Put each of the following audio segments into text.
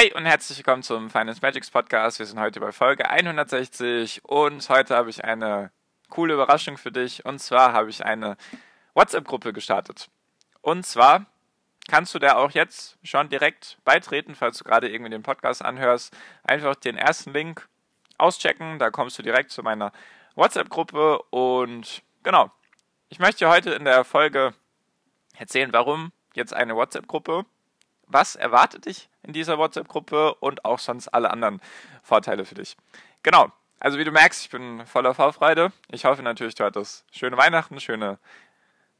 Hi und herzlich willkommen zum Finance Magics Podcast. Wir sind heute bei Folge 160 und heute habe ich eine coole Überraschung für dich. Und zwar habe ich eine WhatsApp-Gruppe gestartet. Und zwar kannst du da auch jetzt schon direkt beitreten, falls du gerade irgendwie den Podcast anhörst. Einfach den ersten Link auschecken, da kommst du direkt zu meiner WhatsApp-Gruppe und genau. Ich möchte heute in der Folge erzählen, warum jetzt eine WhatsApp-Gruppe was erwartet dich in dieser WhatsApp-Gruppe und auch sonst alle anderen Vorteile für dich. Genau. Also wie du merkst, ich bin voller Vorfreude. Ich hoffe natürlich, du hattest schöne Weihnachten, schöne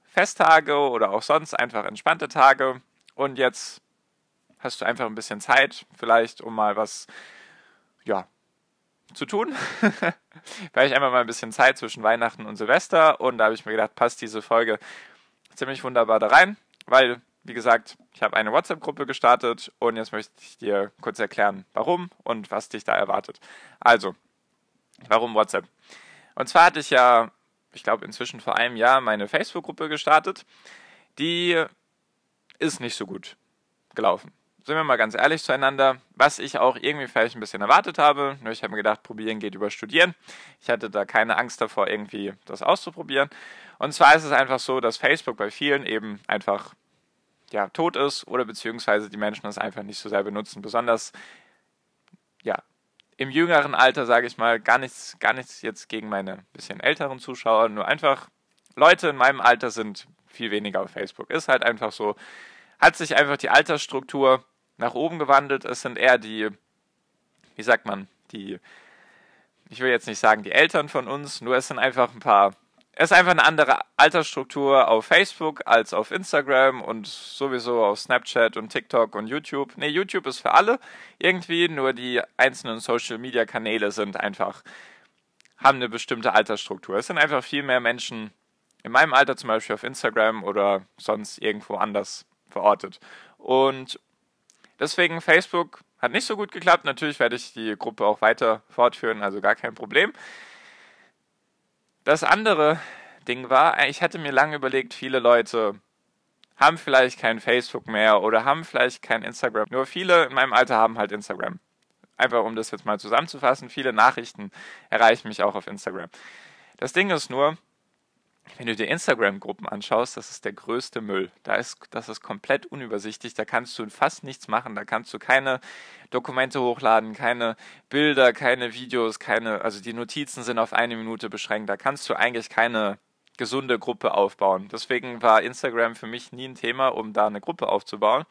Festtage oder auch sonst einfach entspannte Tage. Und jetzt hast du einfach ein bisschen Zeit, vielleicht, um mal was, ja, zu tun. Weil ich einfach mal ein bisschen Zeit zwischen Weihnachten und Silvester und da habe ich mir gedacht, passt diese Folge ziemlich wunderbar da rein, weil wie gesagt, ich habe eine WhatsApp-Gruppe gestartet und jetzt möchte ich dir kurz erklären, warum und was dich da erwartet. Also, warum WhatsApp? Und zwar hatte ich ja, ich glaube inzwischen vor einem Jahr, meine Facebook-Gruppe gestartet. Die ist nicht so gut gelaufen. Sind wir mal ganz ehrlich zueinander, was ich auch irgendwie vielleicht ein bisschen erwartet habe. Nur ich habe mir gedacht, probieren geht über studieren. Ich hatte da keine Angst davor, irgendwie das auszuprobieren. Und zwar ist es einfach so, dass Facebook bei vielen eben einfach ja, tot ist oder beziehungsweise die Menschen das einfach nicht so sehr benutzen. Besonders ja, im jüngeren Alter, sage ich mal, gar nichts, gar nichts jetzt gegen meine bisschen älteren Zuschauer, nur einfach Leute in meinem Alter sind viel weniger auf Facebook. Ist halt einfach so, hat sich einfach die Altersstruktur nach oben gewandelt. Es sind eher die, wie sagt man, die, ich will jetzt nicht sagen die Eltern von uns, nur es sind einfach ein paar es ist einfach eine andere Altersstruktur auf Facebook als auf Instagram und sowieso auf Snapchat und TikTok und YouTube. Ne, YouTube ist für alle irgendwie, nur die einzelnen Social Media Kanäle sind einfach, haben eine bestimmte Altersstruktur. Es sind einfach viel mehr Menschen in meinem Alter zum Beispiel auf Instagram oder sonst irgendwo anders verortet. Und deswegen Facebook hat nicht so gut geklappt. Natürlich werde ich die Gruppe auch weiter fortführen, also gar kein Problem. Das andere Ding war, ich hatte mir lange überlegt, viele Leute haben vielleicht kein Facebook mehr oder haben vielleicht kein Instagram. Nur viele in meinem Alter haben halt Instagram. Einfach um das jetzt mal zusammenzufassen, viele Nachrichten erreichen mich auch auf Instagram. Das Ding ist nur, wenn du dir Instagram-Gruppen anschaust, das ist der größte Müll. Da ist, das ist komplett unübersichtlich. Da kannst du fast nichts machen. Da kannst du keine Dokumente hochladen, keine Bilder, keine Videos, keine, also die Notizen sind auf eine Minute beschränkt. Da kannst du eigentlich keine gesunde Gruppe aufbauen. Deswegen war Instagram für mich nie ein Thema, um da eine Gruppe aufzubauen.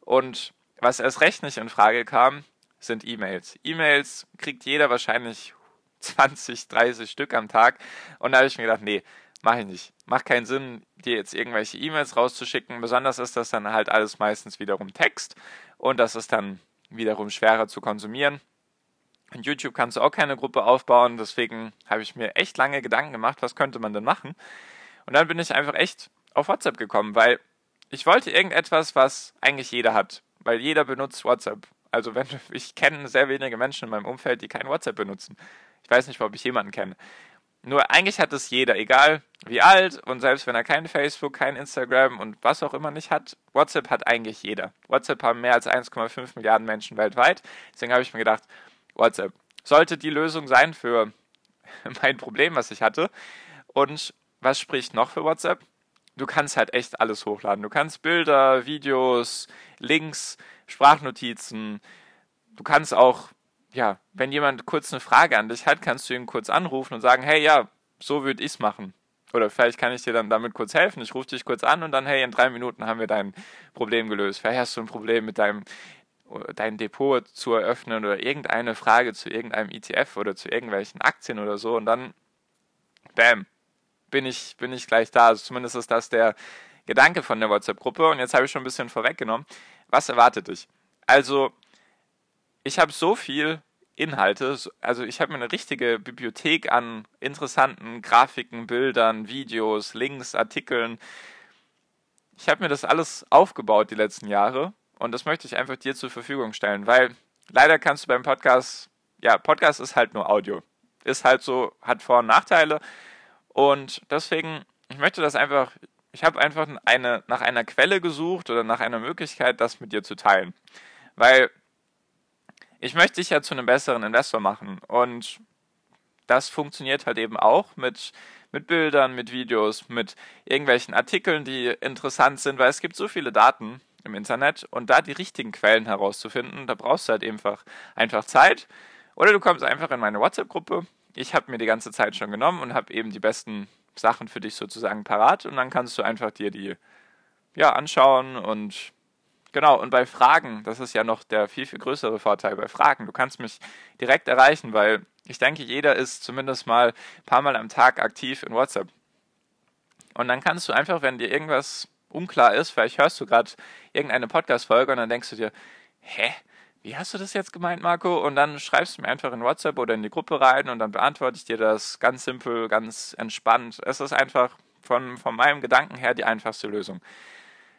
Und was erst recht nicht in Frage kam, sind E-Mails. E-Mails kriegt jeder wahrscheinlich 20, 30 Stück am Tag. Und da habe ich mir gedacht, nee, mache ich nicht. Macht keinen Sinn, dir jetzt irgendwelche E-Mails rauszuschicken. Besonders ist das dann halt alles meistens wiederum Text und das ist dann wiederum schwerer zu konsumieren. In YouTube kannst du auch keine Gruppe aufbauen, deswegen habe ich mir echt lange Gedanken gemacht, was könnte man denn machen. Und dann bin ich einfach echt auf WhatsApp gekommen, weil ich wollte irgendetwas, was eigentlich jeder hat, weil jeder benutzt WhatsApp. Also wenn ich kenne sehr wenige Menschen in meinem Umfeld, die kein WhatsApp benutzen. Ich weiß nicht, ob ich jemanden kenne. Nur eigentlich hat es jeder, egal wie alt und selbst wenn er kein Facebook, kein Instagram und was auch immer nicht hat, WhatsApp hat eigentlich jeder. WhatsApp haben mehr als 1,5 Milliarden Menschen weltweit. Deswegen habe ich mir gedacht, WhatsApp sollte die Lösung sein für mein Problem, was ich hatte. Und was spricht noch für WhatsApp? Du kannst halt echt alles hochladen. Du kannst Bilder, Videos, Links, Sprachnotizen. Du kannst auch ja, wenn jemand kurz eine Frage an dich hat, kannst du ihn kurz anrufen und sagen, hey, ja, so würde ich es machen. Oder vielleicht kann ich dir dann damit kurz helfen. Ich rufe dich kurz an und dann, hey, in drei Minuten haben wir dein Problem gelöst. Vielleicht hast du ein Problem mit deinem dein Depot zu eröffnen oder irgendeine Frage zu irgendeinem ETF oder zu irgendwelchen Aktien oder so und dann, bam, bin ich, bin ich gleich da. Also zumindest ist das der Gedanke von der WhatsApp-Gruppe und jetzt habe ich schon ein bisschen vorweggenommen. Was erwartet dich? Also, ich habe so viel Inhalte, also ich habe mir eine richtige Bibliothek an interessanten Grafiken, Bildern, Videos, Links, Artikeln. Ich habe mir das alles aufgebaut die letzten Jahre und das möchte ich einfach dir zur Verfügung stellen, weil leider kannst du beim Podcast, ja, Podcast ist halt nur Audio. Ist halt so, hat Vor- und Nachteile und deswegen, ich möchte das einfach, ich habe einfach eine, nach einer Quelle gesucht oder nach einer Möglichkeit, das mit dir zu teilen. Weil ich möchte dich ja zu einem besseren Investor machen und das funktioniert halt eben auch mit, mit Bildern, mit Videos, mit irgendwelchen Artikeln, die interessant sind, weil es gibt so viele Daten im Internet und da die richtigen Quellen herauszufinden, da brauchst du halt einfach, einfach Zeit. Oder du kommst einfach in meine WhatsApp-Gruppe. Ich habe mir die ganze Zeit schon genommen und habe eben die besten Sachen für dich sozusagen parat und dann kannst du einfach dir die ja anschauen und genau und bei Fragen, das ist ja noch der viel viel größere Vorteil bei Fragen. Du kannst mich direkt erreichen, weil ich denke, jeder ist zumindest mal ein paar Mal am Tag aktiv in WhatsApp. Und dann kannst du einfach, wenn dir irgendwas unklar ist, vielleicht hörst du gerade irgendeine Podcast-Folge und dann denkst du dir, hä? Wie hast du das jetzt gemeint, Marco? Und dann schreibst du mir einfach in WhatsApp oder in die Gruppe rein und dann beantworte ich dir das ganz simpel, ganz entspannt. Es ist einfach von, von meinem Gedanken her die einfachste Lösung.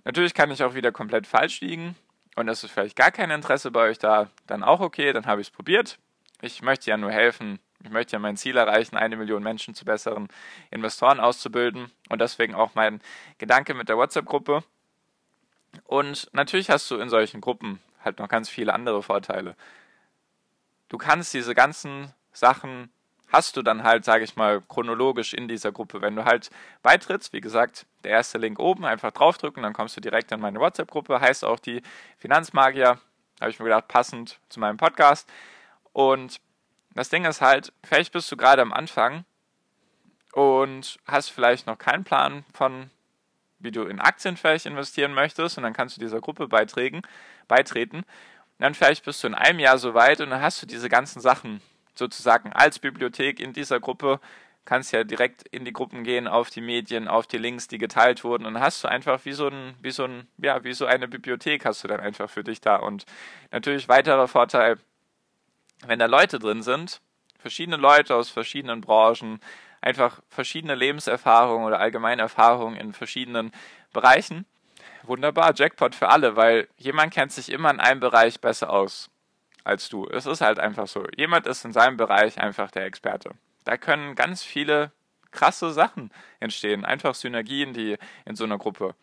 Natürlich kann ich auch wieder komplett falsch liegen und es ist vielleicht gar kein Interesse bei euch da, dann auch okay, dann habe ich es probiert. Ich möchte ja nur helfen, ich möchte ja mein Ziel erreichen, eine Million Menschen zu besseren Investoren auszubilden und deswegen auch mein Gedanke mit der WhatsApp-Gruppe. Und natürlich hast du in solchen Gruppen halt noch ganz viele andere Vorteile. Du kannst diese ganzen Sachen hast du dann halt, sage ich mal, chronologisch in dieser Gruppe. Wenn du halt beitrittst, wie gesagt, der erste Link oben, einfach draufdrücken, dann kommst du direkt in meine WhatsApp-Gruppe, heißt auch die Finanzmagier, habe ich mir gedacht, passend zu meinem Podcast. Und das Ding ist halt, vielleicht bist du gerade am Anfang und hast vielleicht noch keinen Plan von, wie du in Aktien vielleicht investieren möchtest und dann kannst du dieser Gruppe beitreten. Und dann vielleicht bist du in einem Jahr so weit und dann hast du diese ganzen Sachen sozusagen als Bibliothek in dieser Gruppe, kannst ja direkt in die Gruppen gehen, auf die Medien, auf die Links, die geteilt wurden und hast du einfach wie so ein, wie so ein, ja, wie so eine Bibliothek hast du dann einfach für dich da. Und natürlich weiterer Vorteil, wenn da Leute drin sind, verschiedene Leute aus verschiedenen Branchen, einfach verschiedene Lebenserfahrungen oder allgemeine Erfahrungen in verschiedenen Bereichen. Wunderbar, Jackpot für alle, weil jemand kennt sich immer in einem Bereich besser aus als du. Es ist halt einfach so. Jemand ist in seinem Bereich einfach der Experte. Da können ganz viele krasse Sachen entstehen. Einfach Synergien, die in so einer Gruppe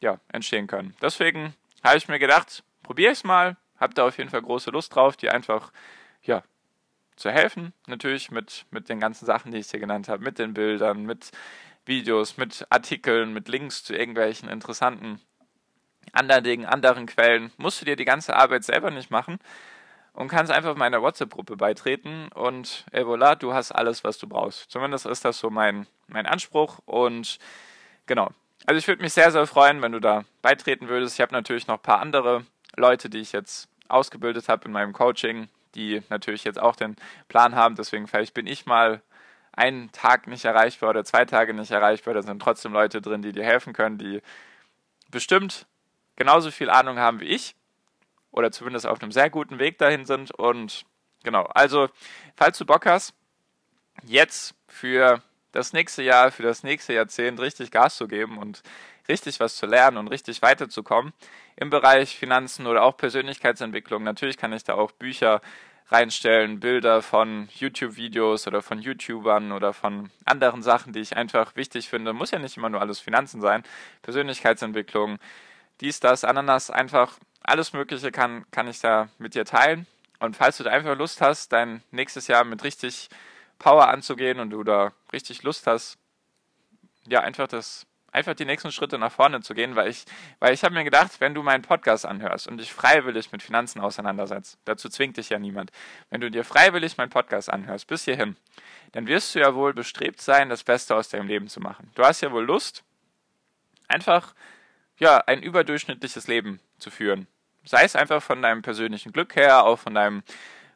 ja, entstehen können. Deswegen habe ich mir gedacht, probiere es mal. Hab da auf jeden Fall große Lust drauf, dir einfach ja, zu helfen. Natürlich mit, mit den ganzen Sachen, die ich dir genannt habe. Mit den Bildern, mit Videos, mit Artikeln, mit Links zu irgendwelchen interessanten anderen Dingen, anderen Quellen. Musst du dir die ganze Arbeit selber nicht machen und kannst einfach meiner WhatsApp-Gruppe beitreten und et voilà, du hast alles, was du brauchst. Zumindest ist das so mein, mein Anspruch und genau. Also ich würde mich sehr, sehr freuen, wenn du da beitreten würdest. Ich habe natürlich noch ein paar andere Leute, die ich jetzt ausgebildet habe in meinem Coaching, die natürlich jetzt auch den Plan haben. Deswegen vielleicht bin ich mal einen Tag nicht erreichbar oder zwei Tage nicht erreichbar. Da sind trotzdem Leute drin, die dir helfen können, die bestimmt genauso viel Ahnung haben wie ich oder zumindest auf einem sehr guten Weg dahin sind. Und genau, also falls du Bock hast, jetzt für das nächste Jahr, für das nächste Jahrzehnt richtig Gas zu geben und richtig was zu lernen und richtig weiterzukommen im Bereich Finanzen oder auch Persönlichkeitsentwicklung. Natürlich kann ich da auch Bücher reinstellen, Bilder von YouTube-Videos oder von YouTubern oder von anderen Sachen, die ich einfach wichtig finde. Muss ja nicht immer nur alles Finanzen sein. Persönlichkeitsentwicklung, dies, das, Ananas, einfach alles Mögliche kann, kann ich da mit dir teilen. Und falls du da einfach Lust hast, dein nächstes Jahr mit richtig Power anzugehen und du da richtig Lust hast, ja, einfach das, einfach die nächsten Schritte nach vorne zu gehen, weil ich, weil ich habe mir gedacht, wenn du meinen Podcast anhörst und dich freiwillig mit Finanzen auseinandersetzt, dazu zwingt dich ja niemand, wenn du dir freiwillig meinen Podcast anhörst, bis hierhin, dann wirst du ja wohl bestrebt sein, das Beste aus deinem Leben zu machen. Du hast ja wohl Lust, einfach ja, ein überdurchschnittliches Leben zu führen. Sei es einfach von deinem persönlichen Glück her, auch von deinem,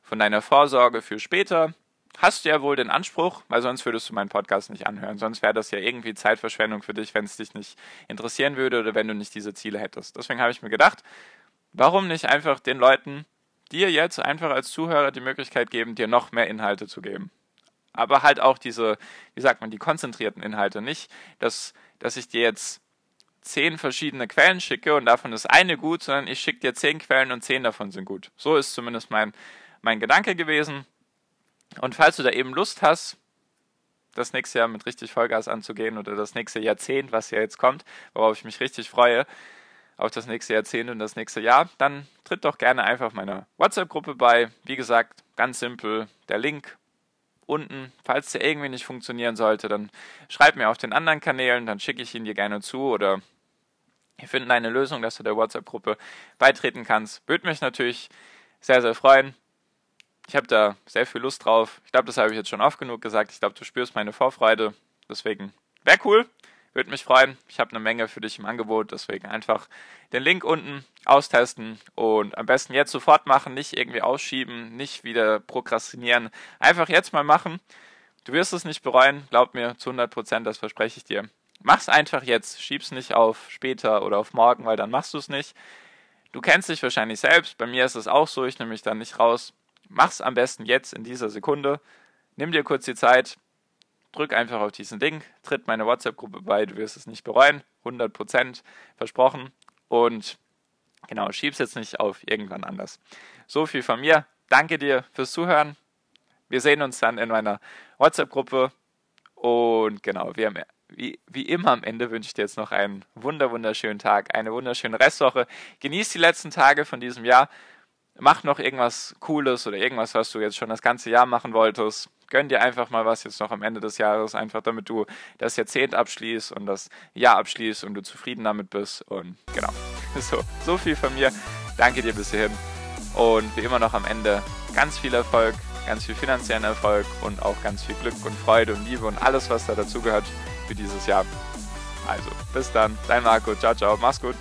von deiner Vorsorge für später. Hast du ja wohl den Anspruch, weil sonst würdest du meinen Podcast nicht anhören. Sonst wäre das ja irgendwie Zeitverschwendung für dich, wenn es dich nicht interessieren würde oder wenn du nicht diese Ziele hättest. Deswegen habe ich mir gedacht, warum nicht einfach den Leuten dir jetzt einfach als Zuhörer die Möglichkeit geben, dir noch mehr Inhalte zu geben? Aber halt auch diese, wie sagt man, die konzentrierten Inhalte. Nicht, dass, dass ich dir jetzt zehn verschiedene Quellen schicke und davon ist eine gut, sondern ich schicke dir zehn Quellen und zehn davon sind gut. So ist zumindest mein, mein Gedanke gewesen. Und falls du da eben Lust hast, das nächste Jahr mit richtig Vollgas anzugehen oder das nächste Jahrzehnt, was ja jetzt kommt, worauf ich mich richtig freue, auf das nächste Jahrzehnt und das nächste Jahr, dann tritt doch gerne einfach meiner WhatsApp-Gruppe bei. Wie gesagt, ganz simpel, der Link unten. Falls der irgendwie nicht funktionieren sollte, dann schreib mir auf den anderen Kanälen, dann schicke ich ihn dir gerne zu oder wir finden eine Lösung, dass du der WhatsApp-Gruppe beitreten kannst. Würde mich natürlich sehr, sehr freuen. Ich habe da sehr viel Lust drauf. Ich glaube, das habe ich jetzt schon oft genug gesagt. Ich glaube, du spürst meine Vorfreude. Deswegen wäre cool. Würde mich freuen. Ich habe eine Menge für dich im Angebot. Deswegen einfach den Link unten austesten und am besten jetzt sofort machen. Nicht irgendwie ausschieben, nicht wieder prokrastinieren. Einfach jetzt mal machen. Du wirst es nicht bereuen. Glaub mir zu 100 Prozent, das verspreche ich dir. Mach's einfach jetzt. Schieb's nicht auf später oder auf morgen, weil dann machst du es nicht. Du kennst dich wahrscheinlich selbst. Bei mir ist es auch so. Ich nehme mich dann nicht raus Mach's am besten jetzt in dieser Sekunde. Nimm dir kurz die Zeit, drück einfach auf diesen Link, tritt meine WhatsApp-Gruppe bei, du wirst es nicht bereuen, 100% versprochen. Und genau, schieb's jetzt nicht auf irgendwann anders. So viel von mir. Danke dir fürs Zuhören. Wir sehen uns dann in meiner WhatsApp-Gruppe. Und genau, wie, am, wie, wie immer am Ende wünsche ich dir jetzt noch einen wunder, wunderschönen Tag, eine wunderschöne Restwoche. Genieß die letzten Tage von diesem Jahr mach noch irgendwas Cooles oder irgendwas, was du jetzt schon das ganze Jahr machen wolltest. Gönn dir einfach mal was jetzt noch am Ende des Jahres, einfach damit du das Jahrzehnt abschließt und das Jahr abschließt und du zufrieden damit bist. Und genau, so, so viel von mir. Danke dir bis hierhin. Und wie immer noch am Ende ganz viel Erfolg, ganz viel finanziellen Erfolg und auch ganz viel Glück und Freude und Liebe und alles, was da dazugehört für dieses Jahr. Also, bis dann, dein Marco, ciao, ciao, mach's gut.